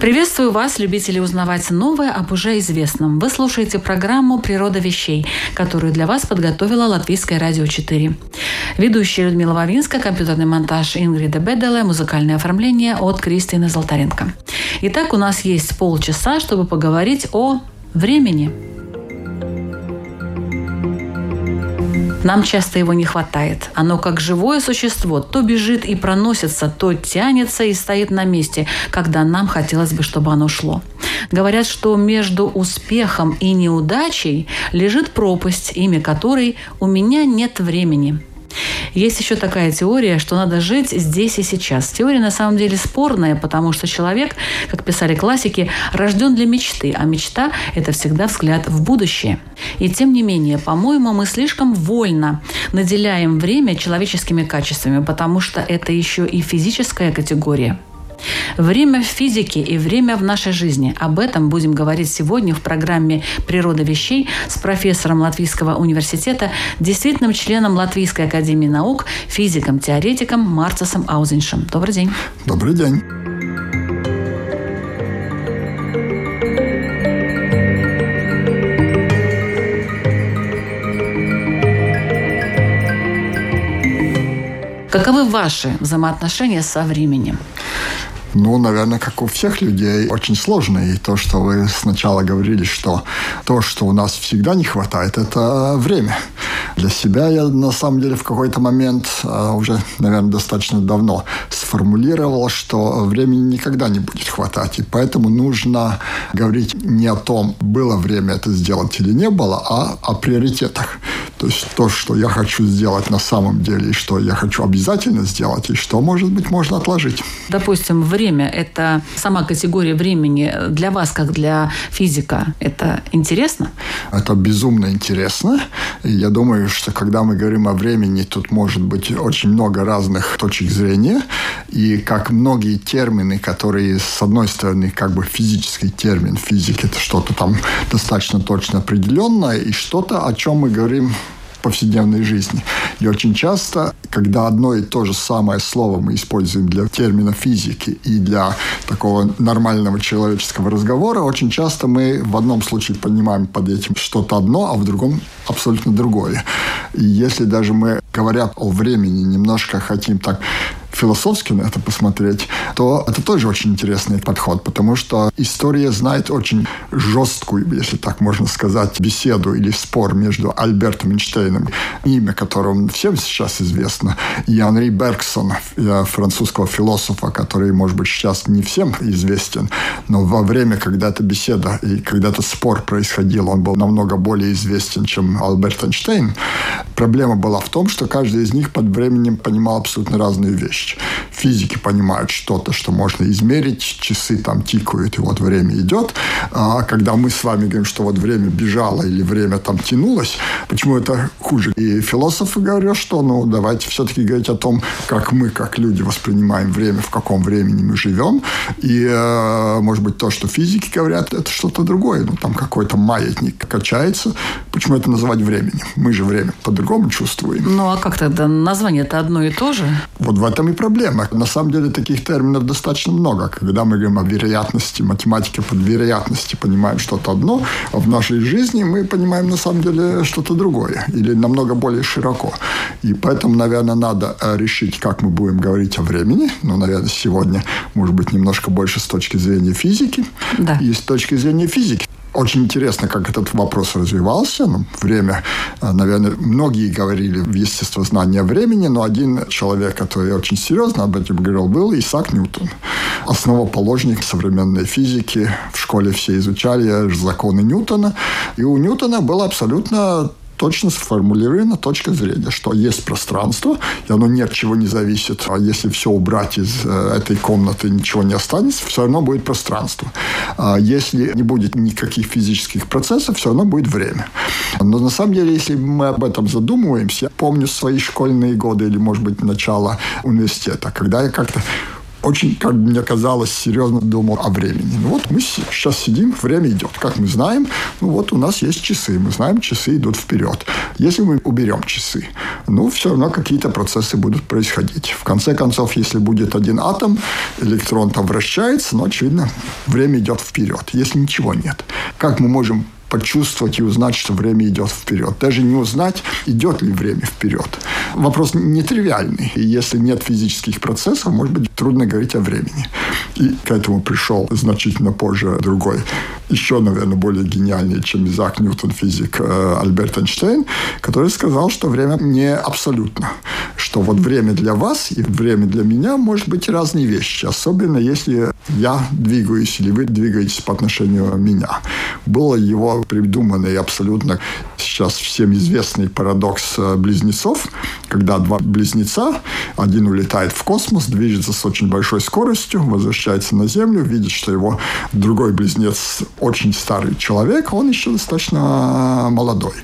Приветствую вас, любители узнавать новое об уже известном. Вы слушаете программу «Природа вещей», которую для вас подготовила Латвийское радио 4. Ведущая Людмила Вавинска, компьютерный монтаж Ингрида Беделе, музыкальное оформление от Кристины Золотаренко. Итак, у нас есть полчаса, чтобы поговорить о времени – Нам часто его не хватает. Оно как живое существо то бежит и проносится, то тянется и стоит на месте, когда нам хотелось бы, чтобы оно шло. Говорят, что между успехом и неудачей лежит пропасть, имя которой «У меня нет времени». Есть еще такая теория, что надо жить здесь и сейчас. Теория на самом деле спорная, потому что человек, как писали классики, рожден для мечты, а мечта – это всегда взгляд в будущее. И тем не менее, по-моему, мы слишком вольно наделяем время человеческими качествами, потому что это еще и физическая категория – Время в физике и время в нашей жизни. Об этом будем говорить сегодня в программе «Природа вещей» с профессором Латвийского университета, действительным членом Латвийской академии наук, физиком-теоретиком Марцесом Аузеншем. Добрый день. Добрый день. Каковы ваши взаимоотношения со временем? Ну, наверное, как у всех людей, очень сложно. И то, что вы сначала говорили, что то, что у нас всегда не хватает, это время. Для себя я, на самом деле, в какой-то момент, а, уже, наверное, достаточно давно, сформулировал, что времени никогда не будет хватать. И поэтому нужно говорить не о том, было время это сделать или не было, а о приоритетах. То есть то, что я хочу сделать на самом деле, и что я хочу обязательно сделать, и что, может быть, можно отложить. Допустим, время – это сама категория времени для вас, как для физика, это интересно? Это безумно интересно. Я думаю, что когда мы говорим о времени, тут может быть очень много разных точек зрения. И как многие термины, которые, с одной стороны, как бы физический термин, физик – это что-то там достаточно точно определенное, и что-то, о чем мы говорим повседневной жизни. И очень часто, когда одно и то же самое слово мы используем для термина физики и для такого нормального человеческого разговора, очень часто мы в одном случае понимаем под этим что-то одно, а в другом абсолютно другое. И если даже мы, говоря о времени, немножко хотим так философски на это посмотреть, то это тоже очень интересный подход, потому что история знает очень жесткую, если так можно сказать, беседу или спор между Альбертом Эйнштейном, имя которого всем сейчас известно, и Анри Бергсон, французского философа, который, может быть, сейчас не всем известен, но во время, когда эта беседа и когда этот спор происходил, он был намного более известен, чем Альберт Эйнштейн. Проблема была в том, что каждый из них под временем понимал абсолютно разные вещи физики понимают что-то, что можно измерить, часы там тикают, и вот время идет. А когда мы с вами говорим, что вот время бежало или время там тянулось, почему это хуже? И философы говорят, что ну давайте все-таки говорить о том, как мы, как люди, воспринимаем время, в каком времени мы живем. И, э, может быть, то, что физики говорят, это что-то другое. Ну, там какой-то маятник качается. Почему это называть временем? Мы же время по-другому чувствуем. Ну, а как тогда? Название это одно и то же? Вот в этом и проблема. На самом деле таких терминов достаточно много. Когда мы говорим о вероятности, математика под вероятности понимаем что-то одно, а в нашей жизни мы понимаем на самом деле что-то другое. Или намного более широко. И поэтому, наверное, надо э, решить, как мы будем говорить о времени. Ну, наверное, сегодня, может быть, немножко больше с точки зрения физики. Да. И с точки зрения физики очень интересно, как этот вопрос развивался. Ну, время, э, наверное, многие говорили в естествознании времени, но один человек, который очень серьезно об этом говорил, был Исаак Ньютон. Основоположник современной физики. В школе все изучали законы Ньютона. И у Ньютона было абсолютно точно сформулирована точка зрения, что есть пространство, и оно ни от чего не зависит. А если все убрать из э, этой комнаты, ничего не останется, все равно будет пространство. А если не будет никаких физических процессов, все равно будет время. Но на самом деле, если мы об этом задумываемся, я помню свои школьные годы или, может быть, начало университета, когда я как-то очень, как мне казалось, серьезно думал о времени. Ну вот мы сейчас сидим, время идет. Как мы знаем, ну вот у нас есть часы, мы знаем, часы идут вперед. Если мы уберем часы, ну все равно какие-то процессы будут происходить. В конце концов, если будет один атом, электрон там вращается, но, очевидно, время идет вперед. Если ничего нет, как мы можем почувствовать и узнать, что время идет вперед. Даже не узнать, идет ли время вперед. Вопрос нетривиальный. И если нет физических процессов, может быть, трудно говорить о времени. И к этому пришел значительно позже другой, еще, наверное, более гениальный, чем Изак Ньютон, физик э, Альберт Эйнштейн, который сказал, что время не абсолютно. Что вот время для вас и время для меня может быть разные вещи. Особенно если я двигаюсь или вы двигаетесь по отношению меня. Было его придуманный абсолютно сейчас всем известный парадокс э, близнецов, когда два близнеца, один улетает в космос, движется с очень большой скоростью, возвращается на Землю, видит, что его другой близнец очень старый человек, он еще достаточно молодой.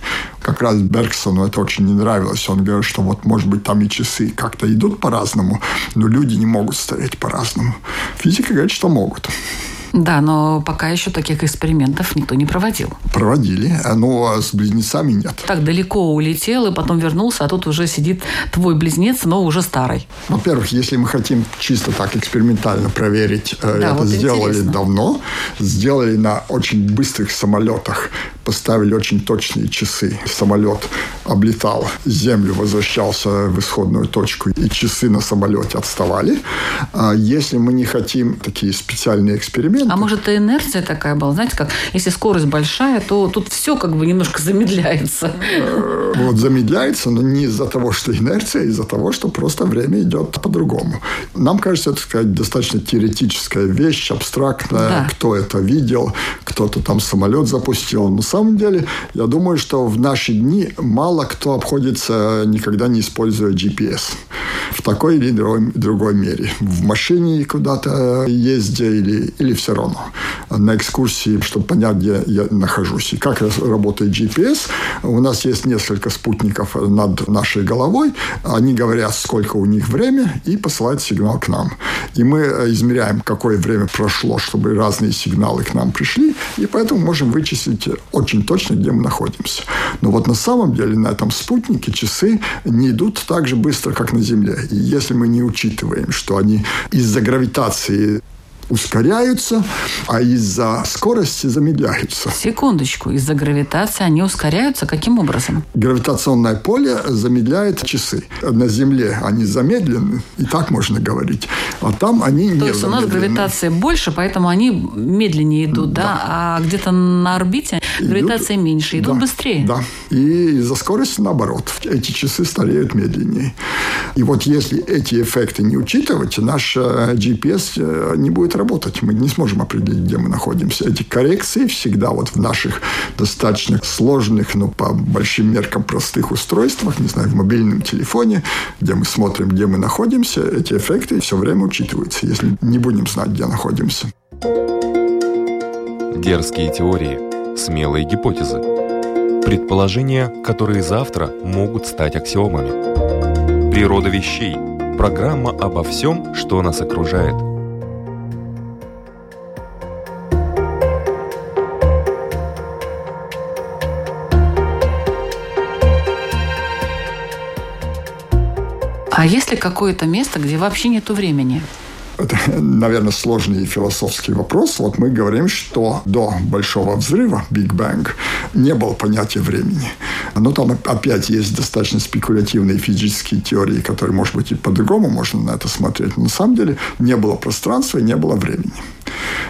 Как раз Бергсону это очень не нравилось. Он говорил, что вот, может быть, там и часы как-то идут по-разному, но люди не могут стареть по-разному. Физика говорит, что могут. Да, но пока еще таких экспериментов никто не проводил. Проводили, но с близнецами нет. Так далеко улетел и потом вернулся, а тут уже сидит твой близнец, но уже старый. Во-первых, если мы хотим чисто так экспериментально проверить, э, да, это вот сделали интересно. давно, сделали на очень быстрых самолетах, поставили очень точные часы. Самолет облетал землю, возвращался в исходную точку, и часы на самолете отставали. А если мы не хотим такие специальные эксперименты, момент. А может, это инерция такая была? Знаете, как если скорость большая, то тут все как бы немножко замедляется. Вот замедляется, но не из-за того, что инерция, а из-за того, что просто время идет по-другому. Нам кажется, это сказать, достаточно теоретическая вещь, абстрактная. Да. Кто это видел, кто-то там самолет запустил. На самом деле, я думаю, что в наши дни мало кто обходится, никогда не используя GPS. В такой или другой, другой мере. В машине куда-то ездя или, или все равно на экскурсии, чтобы понять, где я нахожусь. И как работает GPS. У нас есть несколько спутников над нашей головой. Они говорят, сколько у них время, и посылают сигнал к нам. И мы измеряем, какое время прошло, чтобы разные сигналы к нам пришли. И поэтому можем вычислить очень точно, где мы находимся. Но вот на самом деле на этом спутнике часы не идут так же быстро, как на Земле. И если мы не учитываем, что они из-за гравитации ускоряются, а из-за скорости замедляются. Секундочку, из-за гравитации они ускоряются каким образом? Гравитационное поле замедляет часы. На Земле они замедлены, и так можно говорить, а там они не То есть у нас гравитация больше, поэтому они медленнее идут, да, да? а где-то на орбите гравитация идут, меньше, идут да, быстрее. Да, и из-за скорости наоборот. Эти часы стареют медленнее. И вот если эти эффекты не учитывать, наш э, GPS э, не будет работать. Мы не сможем определить, где мы находимся. Эти коррекции всегда вот в наших достаточно сложных, но по большим меркам простых устройствах, не знаю, в мобильном телефоне, где мы смотрим, где мы находимся, эти эффекты все время учитываются, если не будем знать, где находимся. Дерзкие теории, смелые гипотезы. Предположения, которые завтра могут стать аксиомами. Природа вещей. Программа обо всем, что нас окружает – А есть ли какое-то место, где вообще нету времени? Это, наверное, сложный философский вопрос. Вот мы говорим, что до Большого взрыва, Big Bang, не было понятия времени. Но там опять есть достаточно спекулятивные физические теории, которые, может быть, и по-другому можно на это смотреть. Но на самом деле не было пространства и не было времени.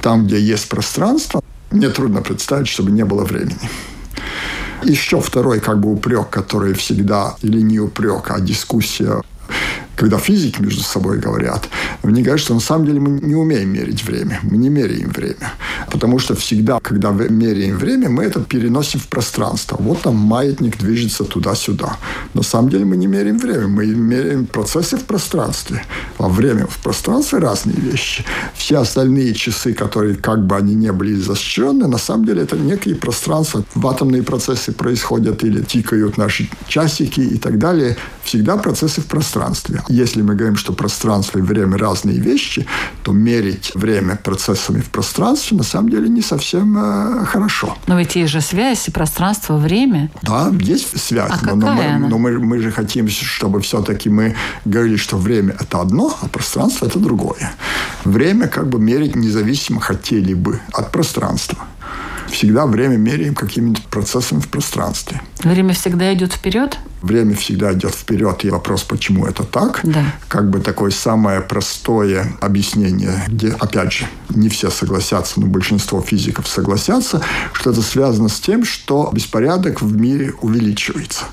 Там, где есть пространство, мне трудно представить, чтобы не было времени. Еще второй как бы упрек, который всегда, или не упрек, а дискуссия когда физики между собой говорят, мне говорят, что на самом деле мы не умеем мерить время. Мы не меряем время. Потому что всегда, когда мы меряем время, мы это переносим в пространство. Вот там маятник движется туда-сюда. На самом деле мы не меряем время. Мы меряем процессы в пространстве. А время в пространстве разные вещи. Все остальные часы, которые как бы они не были изощренны, на самом деле это некие пространства. В атомные процессы происходят или тикают наши часики и так далее. Всегда процессы в пространстве. Если мы говорим, что пространство и время разные вещи, то мерить время процессами в пространстве на самом деле не совсем э, хорошо. Но ведь есть же связь, пространство, время. Да, есть связь. А но, какая но, мы, она? но мы, мы же хотим, чтобы все-таки мы говорили, что время – это одно, а пространство – это другое. Время как бы мерить независимо хотели бы от пространства. Всегда время меряем какими-то процессами в пространстве. Время всегда идет вперед? Время всегда идет вперед. И вопрос, почему это так? Да. Как бы такое самое простое объяснение, где, опять же, не все согласятся, но большинство физиков согласятся, что это связано с тем, что беспорядок в мире увеличивается.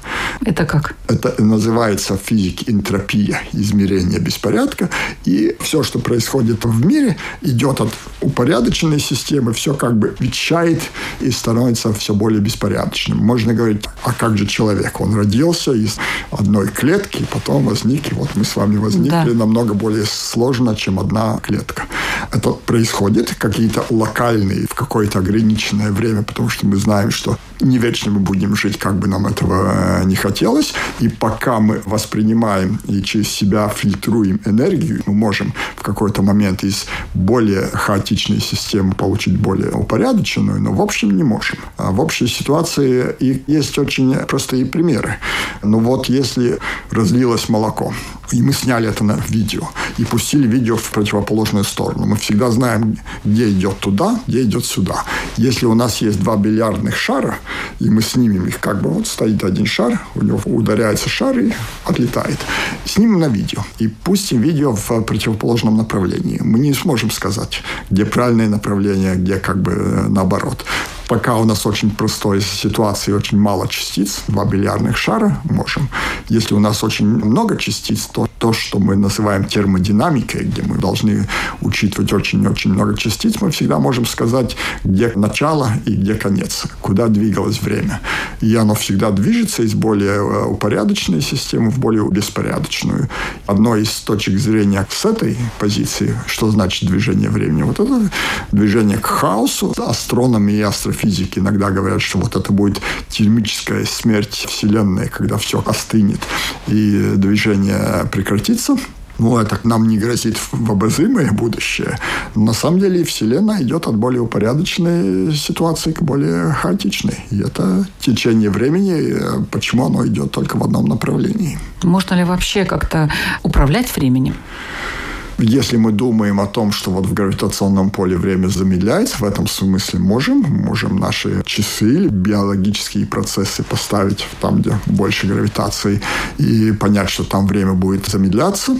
Это как? Это называется в физике энтропия, измерение беспорядка. И все, что происходит в мире, идет от упорядоченной системы, все как бы ветчает и становится все более беспорядочным. Можно говорить, а как же человек? Он родился из одной клетки, потом возник, и вот мы с вами возникли Да. намного более сложно, чем одна клетка. Это происходит какие-то локальные, в какое-то ограниченное время, потому что мы знаем, что не вечно мы будем жить, как бы нам этого э, не хотелось. И пока мы воспринимаем и через себя фильтруем энергию, мы можем в какой-то момент из более хаотичной системы получить более упорядоченную, но в общем не можем. А в общей ситуации и есть очень простые примеры. Ну вот если разлилось молоко, и мы сняли это на видео, и пустили видео в противоположную сторону, мы всегда знаем, где идет туда, где идет сюда. Если у нас есть два бильярдных шара, и мы снимем их, как бы вот стоит один шар, у него ударяется шар и отлетает. Снимем на видео и пустим видео в противоположном направлении. Мы не сможем сказать, где правильное направление, где как бы э, наоборот. Пока у нас очень простая ситуация и очень мало частиц, два бильярдных шара можем. Если у нас очень много частиц, то то, что мы называем термодинамикой, где мы должны учитывать очень-очень много частиц, мы всегда можем сказать, где начало и где конец, куда двигалось время. И оно всегда движется из более э, упорядоченной системы в более беспорядочную. Одной из точек зрения с этой позиции, что значит движение времени, вот это движение к хаосу. Астрономы и астрофизики иногда говорят, что вот это будет термическая смерть Вселенной, когда все остынет и движение прекратится. Ну, это нам не грозит в обозримое будущее. На самом деле Вселенная идет от более упорядоченной ситуации к более хаотичной. И это течение времени, почему оно идет только в одном направлении. Можно ли вообще как-то управлять временем? Если мы думаем о том, что вот в гравитационном поле время замедляется, в этом смысле можем. Можем наши часы или биологические процессы поставить там, где больше гравитации, и понять, что там время будет замедляться.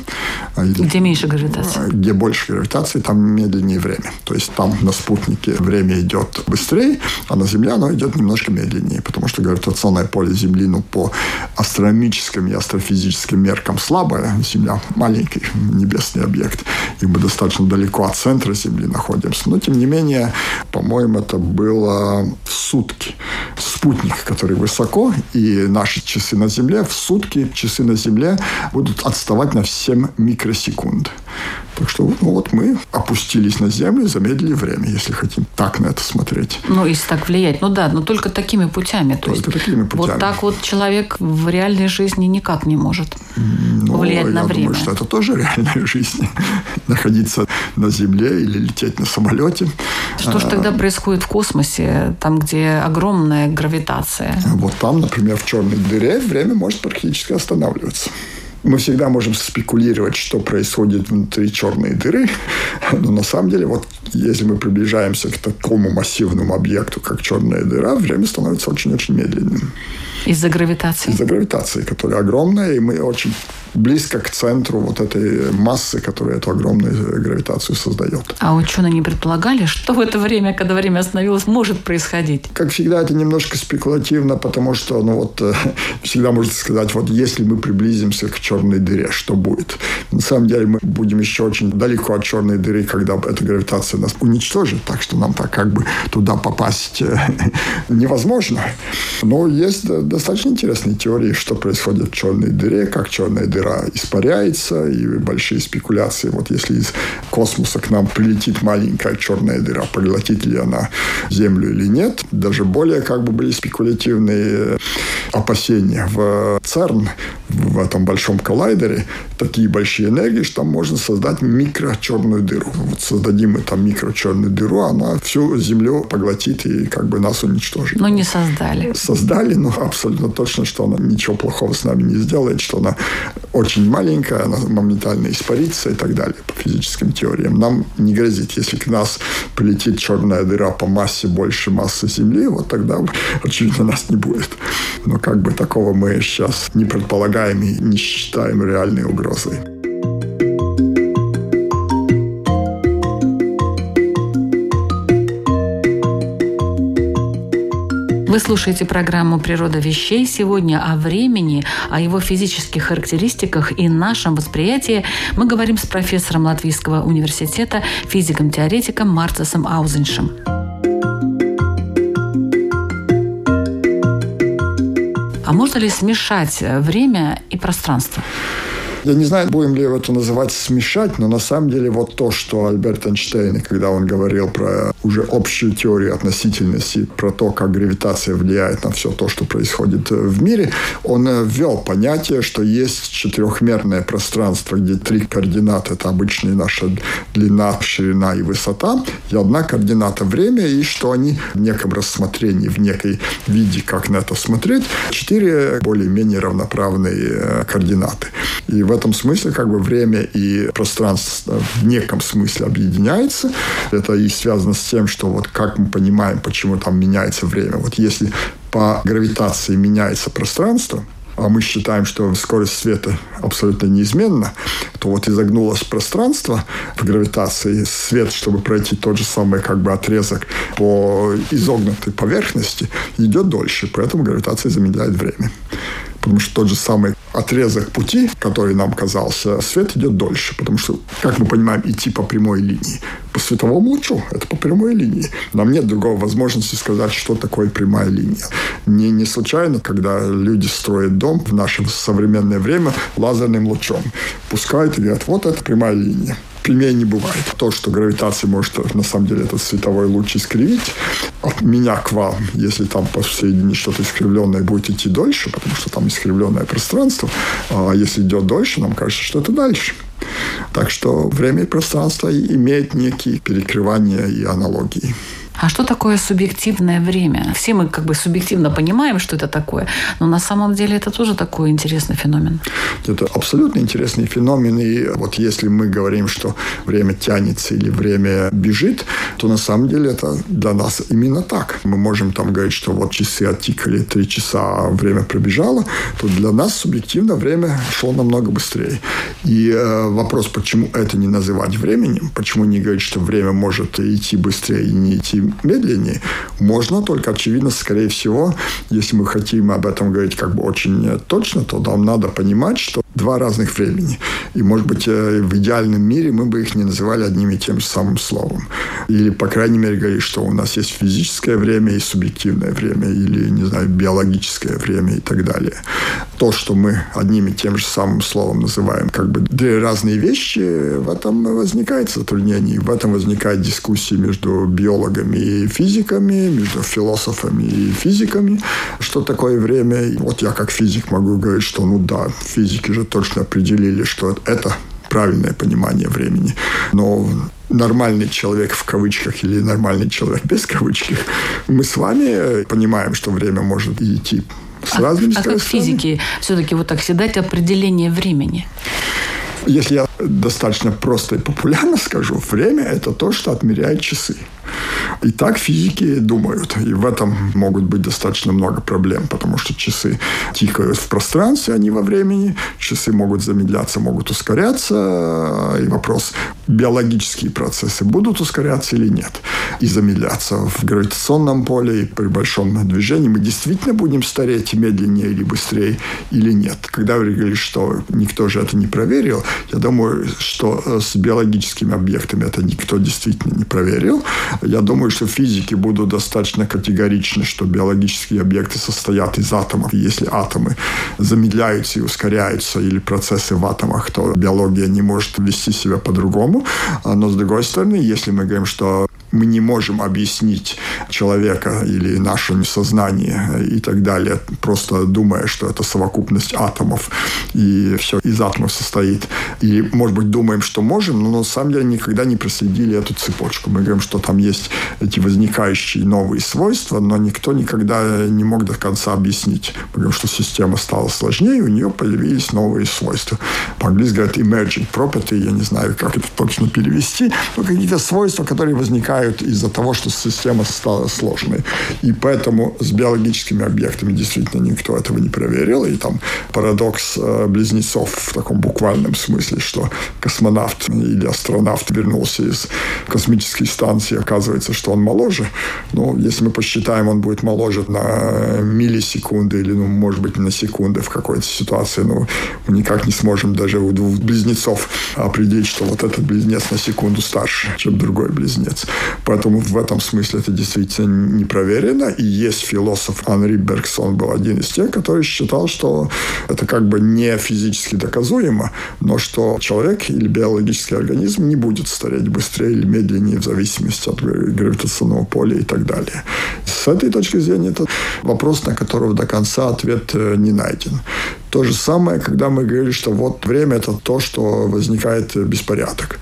Или Где меньше гравитации? где больше гравитации, там медленнее время. То есть там на спутнике время идет быстрее, а на Земле оно идет немножко медленнее, потому что гравитационное поле Земли, ну, по астрономическим и астрофизическим меркам слабое. Земля маленький небесный объект, и мы достаточно далеко от центра Земли находимся. Но, тем не менее, по-моему, это было в сутки. Спутник, который высоко, и наши часы на Земле, в сутки часы на Земле будут отставать на 7 микросекунд. Так что ну, вот мы опустились на Землю, замедлили время, если хотим так на это смотреть. Ну, если так влиять. Ну да, но только такими путями. То Только есть такими путями. Вот так вот человек в реальной жизни никак не может Но влиять я на время. думаю, что это тоже реальная жизнь. Находиться на Земле или лететь на самолете. Что же тогда происходит в космосе, там, где огромная гравитация? Вот там, например, в черной дыре время может практически останавливаться. Мы всегда можем спекулировать, что происходит внутри черной дыры, но на самом деле, вот если мы приближаемся к такому массивному объекту, как черная дыра, время становится очень-очень медленным Из-за гравитации. из-за гравитации, которая огромная, и мы очень близко к центру вот этой массы, которая эту огромную гравитацию создает. А ученые не предполагали, что в это время, когда время остановилось, может происходить? Как всегда, это немножко спекулятивно, потому что, ну вот, э, всегда можно сказать, вот если мы приблизимся к черной дыре, что будет? На самом деле мы будем еще очень далеко от черной дыры, когда эта гравитация нас уничтожит, так что нам так как бы туда попасть э, невозможно. Но есть достаточно интересные теории, что происходит в черной дыре, как черная дыра испаряется, и большие спекуляции. Вот если из космоса к нам прилетит маленькая черная дыра, поглотит ли она Землю или нет. Даже более как бы были спекулятивные опасения. В ЦЕРН, в этом большом коллайдере, такие большие энергии, что там можно создать микрочерную дыру. Вот создадим мы там микрочерную дыру, она всю Землю поглотит и как бы нас уничтожит. Но не создали. Создали, но абсолютно точно, что она ничего плохого с нами не сделает, что она очень маленькая, она моментально испарится и так далее по физическим теориям. Нам не грозит, если к нас полетит черная дыра по массе больше массы Земли, вот тогда, очевидно, нас не будет. Но как бы такого мы сейчас не предполагаем и не считаем реальной угрозой. Вы слушаете программу «Природа вещей». Сегодня о времени, о его физических характеристиках и нашем восприятии мы говорим с профессором Латвийского университета, физиком-теоретиком Марцесом Аузеншем. А можно ли смешать время и пространство? Я не знаю, будем ли это называть смешать, но на самом деле вот то, что Альберт Эйнштейн, когда он говорил про уже общую теорию относительности, про то, как гравитация влияет на все то, что происходит в мире, он ввел понятие, что есть четырехмерное пространство, где три координаты – это обычная наша длина, ширина и высота, и одна координата – время, и что они в неком рассмотрении, в некой виде, как на это смотреть, четыре более-менее равноправные э, координаты. И в этом смысле как бы время и пространство в неком смысле объединяется. Это и связано с тем, что вот как мы понимаем, почему там меняется время. Вот если по гравитации меняется пространство, а мы считаем, что скорость света абсолютно неизменна, то вот изогнулось пространство в гравитации, свет, чтобы пройти тот же самый как бы отрезок по изогнутой поверхности, идет дольше, поэтому гравитация замедляет время. Потому что тот же самый отрезок пути, который нам казался, свет идет дольше. Потому что, как мы понимаем, идти по прямой линии. По световому лучу это по прямой линии. Нам нет другого возможности сказать, что такое прямая линия. Не, не случайно, когда люди строят дом в наше современное время лазерным лучом. Пускают и говорят, вот это прямая линия прямее не бывает. То, что гравитация может, на самом деле, этот световой луч искривить от меня к вам, если там посередине что-то искривленное будет идти дольше, потому что там искривленное пространство, а если идет дольше, нам кажется, что это дальше. Так что время и пространство имеют некие перекрывания и аналогии. А что такое субъективное время? Все мы как бы субъективно понимаем, что это такое, но на самом деле это тоже такой интересный феномен. Это абсолютно интересный феномен. И вот если мы говорим, что время тянется или время бежит, то на самом деле это для нас именно так. Мы можем там говорить, что вот часы оттикали, три часа, время пробежало, то для нас субъективно время шло намного быстрее. И э, вопрос, почему это не называть временем, почему не говорить, что время может идти быстрее и не идти медленнее, можно, только, очевидно, скорее всего, если мы хотим об этом говорить как бы очень точно, то нам надо понимать, что два разных времени. И, может быть, э, в идеальном мире мы бы их не называли одним и тем же самым словом. Или, по крайней мере, говорить, что у нас есть физическое время и субъективное время, или, не знаю, биологическое время и так далее. То, что мы одним и тем же самым словом называем как бы две разные вещи, в этом возникает затруднение, в этом возникает дискуссии между биологами и физиками, между философами и физиками, что такое время. Вот я как физик могу говорить, что ну да, физики же точно определили, что это правильное понимание времени. Но нормальный человек в кавычках или нормальный человек без кавычек, мы с вами понимаем, что время может идти с а, разными а как физики все-таки вот так всегда определение времени? Если я достаточно просто и популярно скажу, время – это то, что отмеряет часы. И так физики думают. И в этом могут быть достаточно много проблем, потому что часы тикают в пространстве, а не во времени. Часы могут замедляться, могут ускоряться. И вопрос, биологические процессы будут ускоряться или нет. И замедляться в гравитационном поле и при большом движении. Мы действительно будем стареть медленнее или быстрее или нет. Когда вы говорили, что никто же это не проверил, я думаю, что с биологическими объектами это никто действительно не проверил. Я думаю, что физики будут достаточно категоричны, что биологические объекты состоят из атомов. Если атомы замедляются и ускоряются, или процессы в атомах, то биология не может вести себя по-другому. Но, с другой стороны, если мы говорим, что мы не можем объяснить человека или наше сознание и так далее, просто думая, что это совокупность атомов, и все из атомов состоит. И, может быть, думаем, что можем, но на самом деле никогда не проследили эту цепочку. Мы говорим, что там есть эти возникающие новые свойства, но никто никогда не мог до конца объяснить. Мы говорим, что система стала сложнее, у нее появились новые свойства. По-английски говорят emerging property, я не знаю, как это точно перевести, но какие-то свойства, которые возникают умирают из-за того, что система стала сложной. И поэтому с биологическими объектами действительно никто этого не проверил. И там парадокс э, близнецов в таком буквальном смысле, что космонавт или астронавт вернулся из космической станции, оказывается, что он моложе. Но если мы посчитаем, он будет моложе на миллисекунды или, ну, может быть, на секунды в какой-то ситуации. Но мы никак не сможем даже у двух близнецов определить, что вот этот близнец на секунду старше, чем другой близнец. Поэтому в этом смысле это действительно не проверено. И есть философ Анри Бергсон был один из тех, который считал, что это как бы не физически доказуемо, но что человек или биологический организм не будет стареть быстрее или медленнее в зависимости от гравитационного поля и так далее. С этой точки зрения это вопрос, на которого до конца ответ э, не найден. То же самое, когда мы говорили, что вот время – это то, что возникает беспорядок.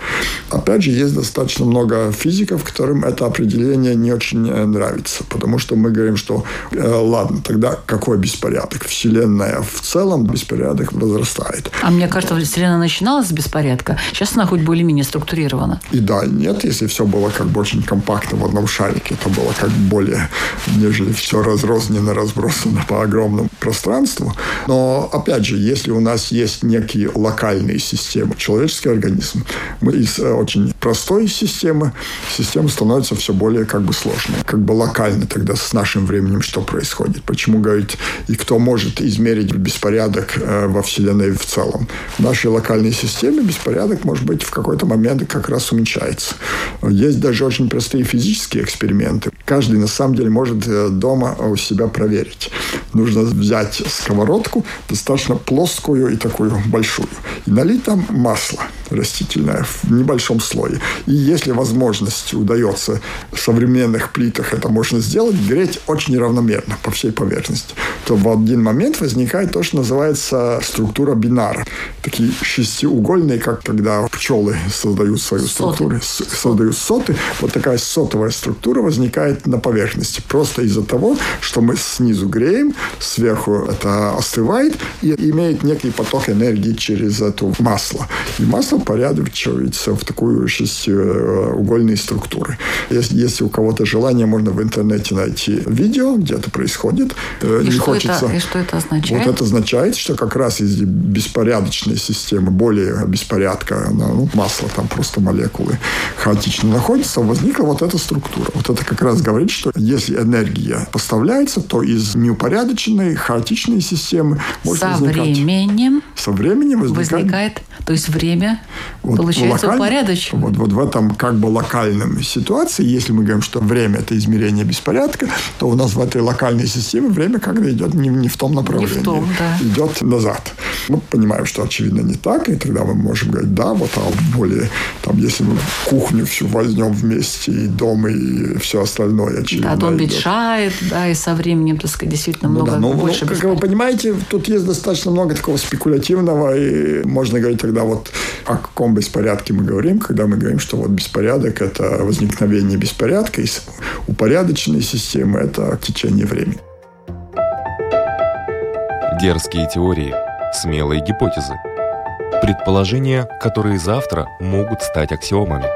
Опять же, есть достаточно много физиков, которым это определение не очень э, нравится, потому что мы говорим, что э, ладно, тогда какой беспорядок? Вселенная в целом беспорядок возрастает. А мне кажется, Вселенная начиналась с беспорядка, сейчас она хоть более-менее структурирована. И да, и нет, если все было как бы очень компактно в одном шарике, это было как более, нежели все разрозненно, разбросано по огромному пространству. Но опять же, если у нас есть некие локальные системы, человеческий организм, мы из э, очень простой системы, система становится все более как бы сложной. Как бы локально тогда с нашим временем что происходит. Почему, говорить и кто может измерить беспорядок э, во Вселенной в целом. В нашей локальной системе беспорядок, может быть, в какой-то момент как раз уменьшается. Есть даже очень простые физические эксперименты. Каждый, на самом деле, может э, дома у себя проверить. Нужно взять сковородку, достаточно плоскую и такую большую, и налить там масло растительное в небольшом слое. И если возможность удается в современных плитах это можно сделать, греть очень равномерно по всей поверхности, то в один момент возникает то, что называется структура бинара. Такие шестиугольные, как когда пчелы создают свою структуру, создают соты. Вот такая сотовая структура возникает на поверхности. Просто из-за того, что мы снизу греем, сверху это остывает и имеет некий поток энергии через это масло. И масло упорядочивается в такую шестиугольные структуры. Если, если у кого-то желание, можно в интернете найти видео, где это происходит. Э, и, Не что, хочется... это, и что это означает? Вот это означает, что как раз из беспорядочной системы, более беспорядка, ну, масло там просто молекулы хаотично находятся, возникла вот эта структура. Вот это как раз говорит, что если энергия поставляется, то из неупорядоченной, хаотичной системы может Со возникать... временем со временем возникает... возникает то есть время вот получается локаль... упорядочено. Вот, вот в этом как бы локальном ситуации, если мы говорим, что время – это измерение беспорядка, то у нас в этой локальной системе время как бы идет не, не в том направлении. Не в том, да. Идет назад. Мы понимаем, что очевидно не так, и тогда мы можем говорить, да, вот а более, там, если мы кухню всю возьмем вместе, и дом, и все остальное, очевидно. Да, дом ветшает, да, и со временем, так сказать, действительно ну, много да, ну, больше. Ну, как вы понимаете, тут есть достаточно много такого спекулятивного, и можно говорить тогда вот о каком беспорядке мы говорим, когда мы говорим, что вот беспорядок – это возникновение беспорядка, и упорядоченные системы – это течение времени. Дерзкие теории, смелые гипотезы – Предположения, которые завтра могут стать аксиомами.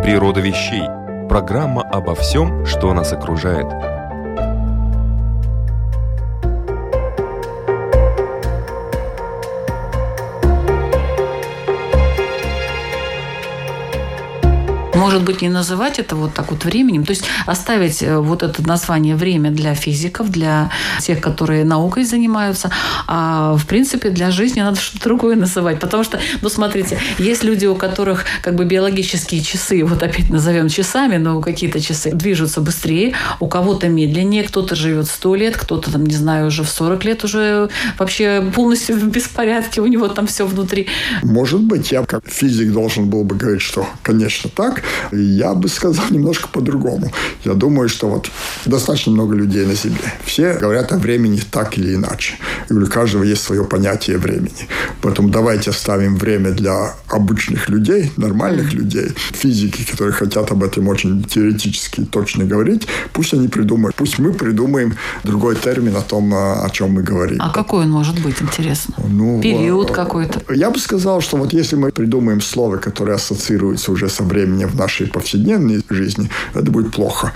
Природа вещей. Программа обо всем, что нас окружает – Может быть, не называть это вот так вот временем, то есть оставить э, вот это название время для физиков, для тех, которые наукой занимаются, а в принципе для жизни надо что-то другое называть, потому что, ну смотрите, есть люди, у которых как бы биологические часы, вот опять назовем часами, но какие-то часы движутся быстрее, у кого-то медленнее, кто-то живет 100 лет, кто-то там, не знаю, уже в 40 лет уже вообще полностью в беспорядке, у него там все внутри. Может быть, я как физик должен был бы говорить, что, конечно, так, я бы сказал немножко по-другому. Я думаю, что вот достаточно много людей на Земле. Все говорят о времени так или иначе. И у каждого есть свое понятие времени. Поэтому давайте оставим время для обычных людей, нормальных людей, физики, которые хотят об этом очень теоретически точно говорить. Пусть они придумают. Пусть мы придумаем другой термин о том, о чем мы говорим. А какой он может быть, интересно? Ну, Период какой-то? Я бы сказал, что вот если мы придумаем слово, которое ассоциируется уже со временем в нашей повседневной жизни, это будет плохо.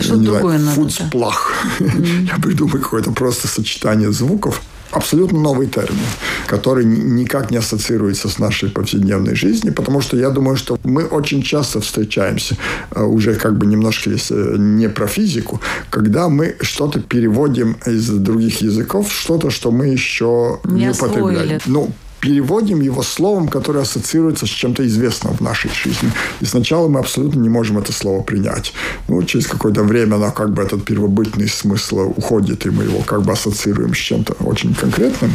Что не другое знаю, фудсплах. Mm-hmm. Я придумаю какое-то просто сочетание звуков, абсолютно новый термин, который никак не ассоциируется с нашей повседневной жизнью, потому что я думаю, что мы очень часто встречаемся, э, уже как бы немножко если не про физику, когда мы что-то переводим из других языков, что-то, что мы еще не, не употребляем. Ну, переводим его словом, которое ассоциируется с чем-то известным в нашей жизни. И сначала мы абсолютно не можем это слово принять. Ну, через какое-то время оно как бы этот первобытный смысл уходит, и мы его как бы ассоциируем с чем-то очень конкретным.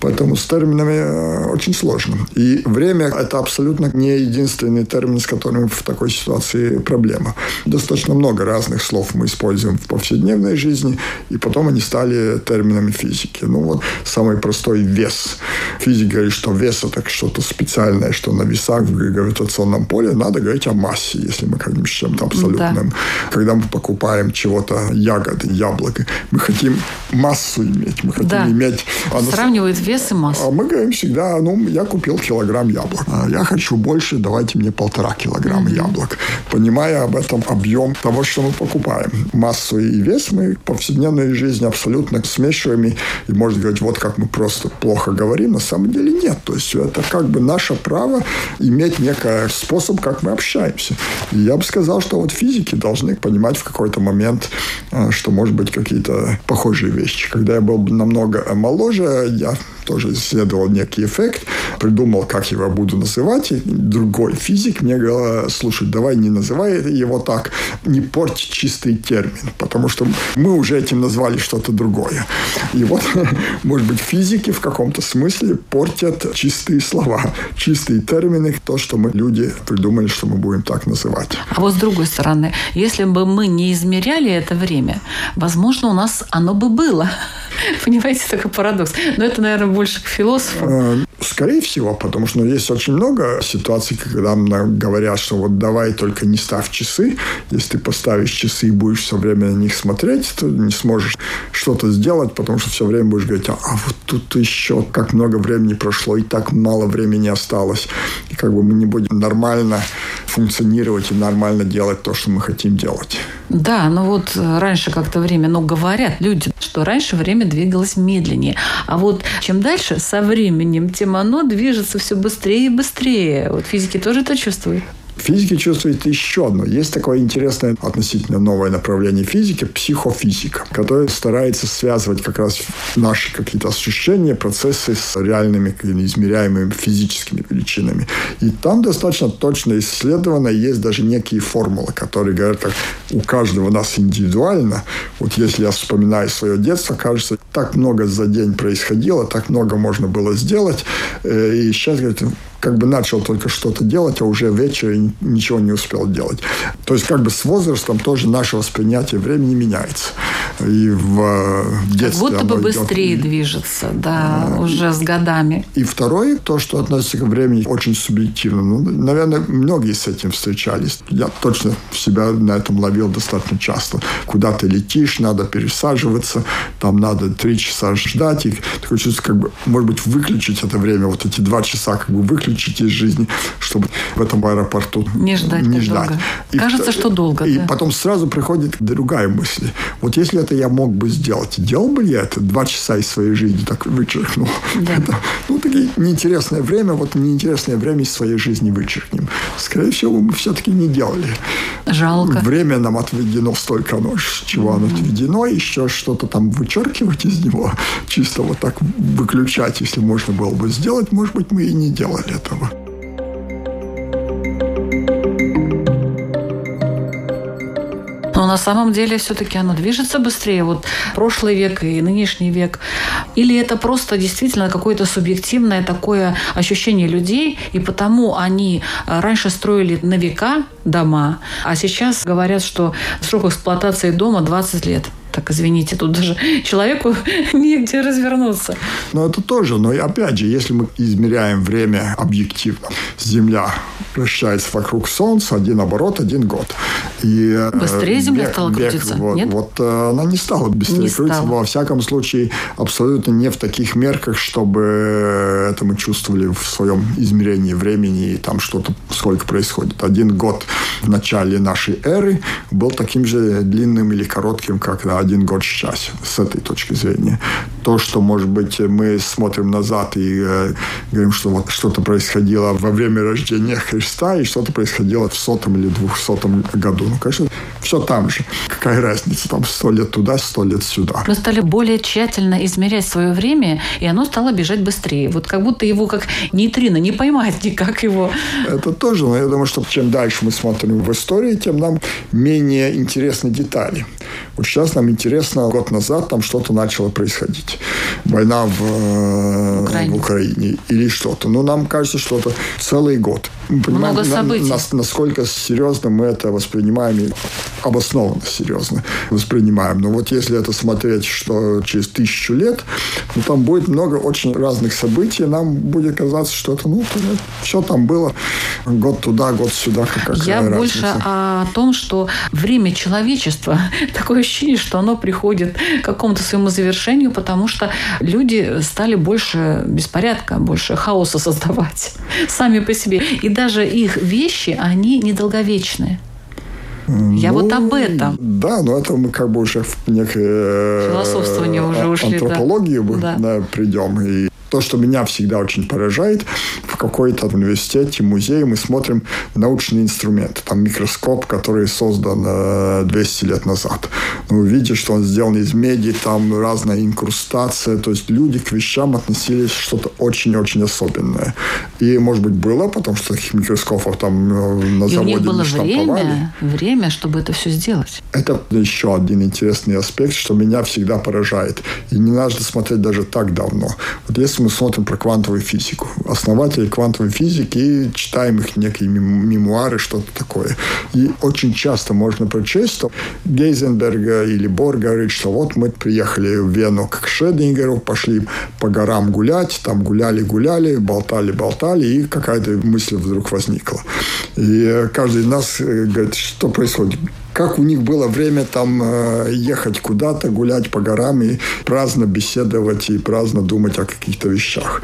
Поэтому с терминами э, очень сложно. И время – это абсолютно не единственный термин, с которым в такой ситуации проблема. Достаточно много разных слов мы используем в повседневной жизни, и потом они стали терминами физики. Ну вот самый простой вес. Физика говорить, что вес это что-то специальное, что на весах в гравитационном поле, надо говорить о массе, если мы говорим с чем-то абсолютным. Да. Когда мы покупаем чего-то, ягоды, яблоко, мы хотим массу иметь, мы хотим да. иметь... Оно... Сравнивает вес и массу. А мы говорим всегда, ну, я купил килограмм яблок, а я хочу больше, давайте мне полтора килограмма mm-hmm. яблок. Понимая об этом объем того, что мы покупаем. Массу и вес мы в повседневной жизни абсолютно смешиваем и, и можно говорить, вот как мы просто плохо говорим, на самом деле нет. То есть это как бы наше право иметь некий способ, как мы общаемся. И я бы сказал, что вот физики должны понимать в какой-то момент, э, что может быть какие-то похожие вещи. Когда я был намного моложе, я тоже исследовал некий эффект, придумал, как его буду называть. И другой физик мне говорил, слушай, давай не называй его так, не порть чистый термин, потому что мы уже этим назвали что-то другое. И вот, может быть, физики в каком-то смысле портят чистые слова, чистые термины, то, что мы, люди, придумали, что мы будем так называть. А вот с другой стороны, если бы мы не измеряли это время, возможно, у нас оно бы было. Понимаете, такой парадокс. Но это, наверное, больше к философу. Э, скорее всего, потому что ну, есть очень много ситуаций, когда нам говорят, что вот давай только не ставь часы. Если ты поставишь часы и будешь все время на них смотреть, то не сможешь что-то сделать, потому что все время будешь говорить, а, а вот тут еще как много времени прошло, и так мало времени осталось. И как бы мы не будем нормально функционировать и нормально делать то, что мы хотим делать. Да, ну вот раньше как-то время, ну говорят люди, что раньше время двигалось медленнее. А вот чем дальше, со временем, тем оно движется все быстрее и быстрее. Вот физики тоже это чувствуют. Физики чувствует еще одно. Есть такое интересное относительно новое направление физики – психофизика, которое старается связывать как раз наши какие-то ощущения, процессы с реальными измеряемыми физическими величинами. И там достаточно точно исследовано, есть даже некие формулы, которые говорят, как у каждого нас индивидуально. Вот если я вспоминаю свое детство, кажется, так много за день происходило, так много можно было сделать. Э, и сейчас, говорят, как бы начал только что-то делать, а уже вечер ничего не успел делать. То есть как бы с возрастом тоже наше восприятие времени меняется. И в детстве Как будто бы быстрее идет... движется, да, а, уже с годами. И второе, то, что относится к времени, очень субъективно. Ну, наверное, многие с этим встречались. Я точно себя на этом ловил достаточно часто. Куда ты летишь, надо пересаживаться, там надо три часа ждать. И такое чувство, как бы, может быть, выключить это время, вот эти два часа как бы выключить из жизни, чтобы в этом аэропорту не ждать. Не ждать. Долго. И Кажется, в... что долго. И да. потом сразу приходит другая мысль. Вот если это я мог бы сделать, делал бы я это два часа из своей жизни так вычеркнул. Да. Это, ну, такие неинтересное время, вот неинтересное время из своей жизни вычеркнем. Скорее всего, мы все-таки не делали. Жалко. Время нам отведено столько, ну, чего оно отведено, еще что-то там вычеркивать из него, чисто вот так выключать, если можно было бы сделать, может быть, мы и не делали этого. Но на самом деле все-таки оно движется быстрее. Вот прошлый век и нынешний век. Или это просто действительно какое-то субъективное такое ощущение людей, и потому они э, раньше строили на века дома, а сейчас говорят, что срок эксплуатации дома 20 лет так извините, тут даже человеку негде развернуться. Но это тоже, но опять же, если мы измеряем время объективно, Земля вращается вокруг Солнца, один оборот, один год. И э, быстрее Земля бег, стала бег, крутиться, вот, нет? Вот э, она не стала быстрее не крутиться, стала. во всяком случае, абсолютно не в таких мерках, чтобы это мы чувствовали в своем измерении времени и там что-то, сколько происходит. Один год в начале нашей эры был таким же длинным или коротким, как на один год сейчас, с этой точки зрения. То, что, может быть, мы смотрим назад и э, говорим, что вот что-то происходило во время рождения Христа и что-то происходило в сотом или двухсотом году. Ну, конечно, все там же. Какая разница? Там сто лет туда, сто лет сюда. Мы стали более тщательно измерять свое время, и оно стало бежать быстрее. Вот как будто его как нейтрино не поймать никак его. Это тоже, но я думаю, что чем дальше мы смотрим в истории, тем нам менее интересны детали. Вот сейчас нам интересно, год назад там что-то начало происходить. Война в, э, Украине. в Украине или что-то. Но нам кажется, что это целый год. Мы понимаем, Много событий. На, на, насколько серьезно мы это воспринимаем и обоснованно серьезно воспринимаем. Но вот если это смотреть, что через тысячу лет, ну, там будет много очень разных событий, нам будет казаться, что это, ну, все там было год туда, год сюда. Какая Я разница. больше о том, что время человечества, такое ощущение, что оно приходит к какому-то своему завершению, потому что люди стали больше беспорядка, больше хаоса создавать сами по себе. И даже их вещи, они недолговечные. Я ну, вот об этом. Да, но это мы как бы уже в некое философствование уже ушли. Антропологию да. да, придем. И то, что меня всегда очень поражает, в какой-то университете, музее мы смотрим научный инструмент. Там микроскоп, который создан 200 э, лет назад. Ну, видите, что он сделан из меди, там разная инкрустация. То есть люди к вещам относились что-то очень-очень особенное. И, может быть, было, потому что таких микроскопов там э, на И заводе у них было время, время, чтобы это все сделать. Это еще один интересный аспект, что меня всегда поражает. И не надо смотреть даже так давно. Вот если мы смотрим про квантовую физику. Основатели квантовой физики и читаем их некие мемуары, что-то такое. И очень часто можно прочесть, что Гейзенберга или Бор говорит, что вот мы приехали в Вену к Шредингеру, пошли по горам гулять, там гуляли-гуляли, болтали-болтали, и какая-то мысль вдруг возникла. И каждый из нас э, говорит, что происходит как у них было время там э, ехать куда-то, гулять по горам и праздно беседовать и праздно думать о каких-то вещах.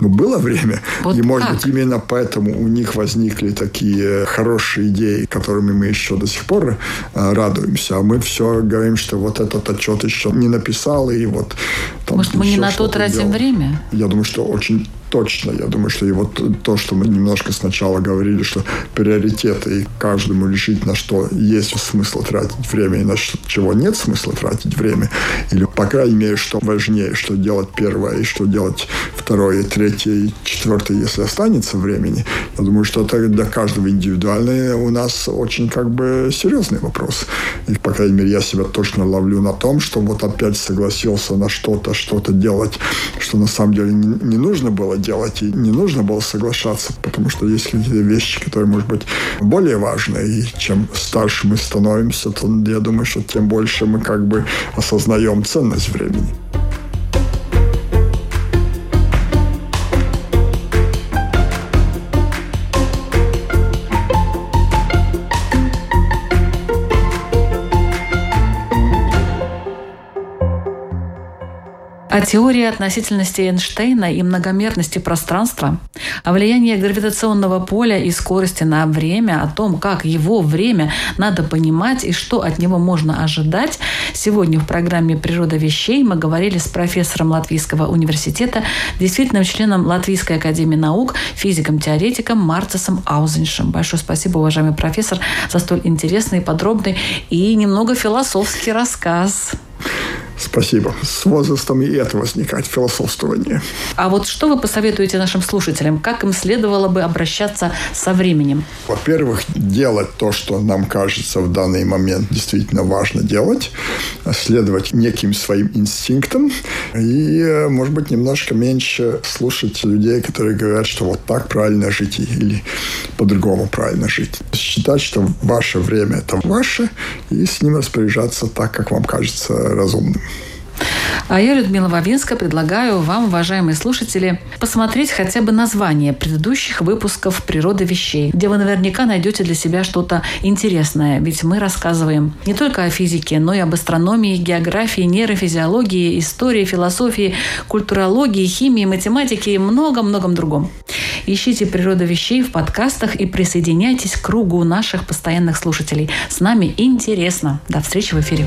Но было время. Вот и, может быть, именно поэтому у них возникли такие хорошие идеи, которыми мы еще до сих пор э, радуемся. А мы все говорим, что вот этот отчет еще не написал, и вот... Там может, мы не на то тратим делал. время? Я думаю, что очень точно. Я думаю, что и вот то, что мы немножко сначала говорили, что приоритеты и каждому решить, на что есть смысл тратить время и на чего нет смысла тратить время, или, по крайней мере, что важнее, что делать первое и что делать второе, третье и четвертое, если останется времени. Я думаю, что это для каждого индивидуально у нас очень как бы серьезный вопрос. И, по крайней мере, я себя точно ловлю на том, что вот опять согласился на что-то, что-то делать, что на самом деле не, нужно делать, и не нужно было соглашаться, потому что есть какие-то вещи, которые, может быть, более важные, и чем старше мы становимся, то я думаю, что тем больше мы как бы осознаем ценность времени. О теории относительности Эйнштейна и многомерности пространства, о влиянии гравитационного поля и скорости на время, о том, как его время надо понимать и что от него можно ожидать, сегодня в программе «Природа вещей» мы говорили с профессором Латвийского университета, действительным членом Латвийской академии наук, физиком-теоретиком Марцесом Аузеншем. Большое спасибо, уважаемый профессор, за столь интересный, подробный и немного философский рассказ. Спасибо. С возрастом и это возникает философствование. А вот что вы посоветуете нашим слушателям? Как им следовало бы обращаться со временем? Во-первых, делать то, что нам кажется в данный момент действительно важно делать. Следовать неким своим инстинктам. И, может быть, немножко меньше слушать людей, которые говорят, что вот так правильно жить или по-другому правильно жить. Считать, что ваше время – это ваше, и с ним распоряжаться так, как вам кажется разумным. А я, Людмила Вавинска, предлагаю вам, уважаемые слушатели, посмотреть хотя бы название предыдущих выпусков «Природа вещей», где вы наверняка найдете для себя что-то интересное. Ведь мы рассказываем не только о физике, но и об астрономии, географии, нейрофизиологии, истории, философии, культурологии, химии, математике и многом-многом другом. Ищите «Природа вещей» в подкастах и присоединяйтесь к кругу наших постоянных слушателей. С нами интересно. До встречи в эфире.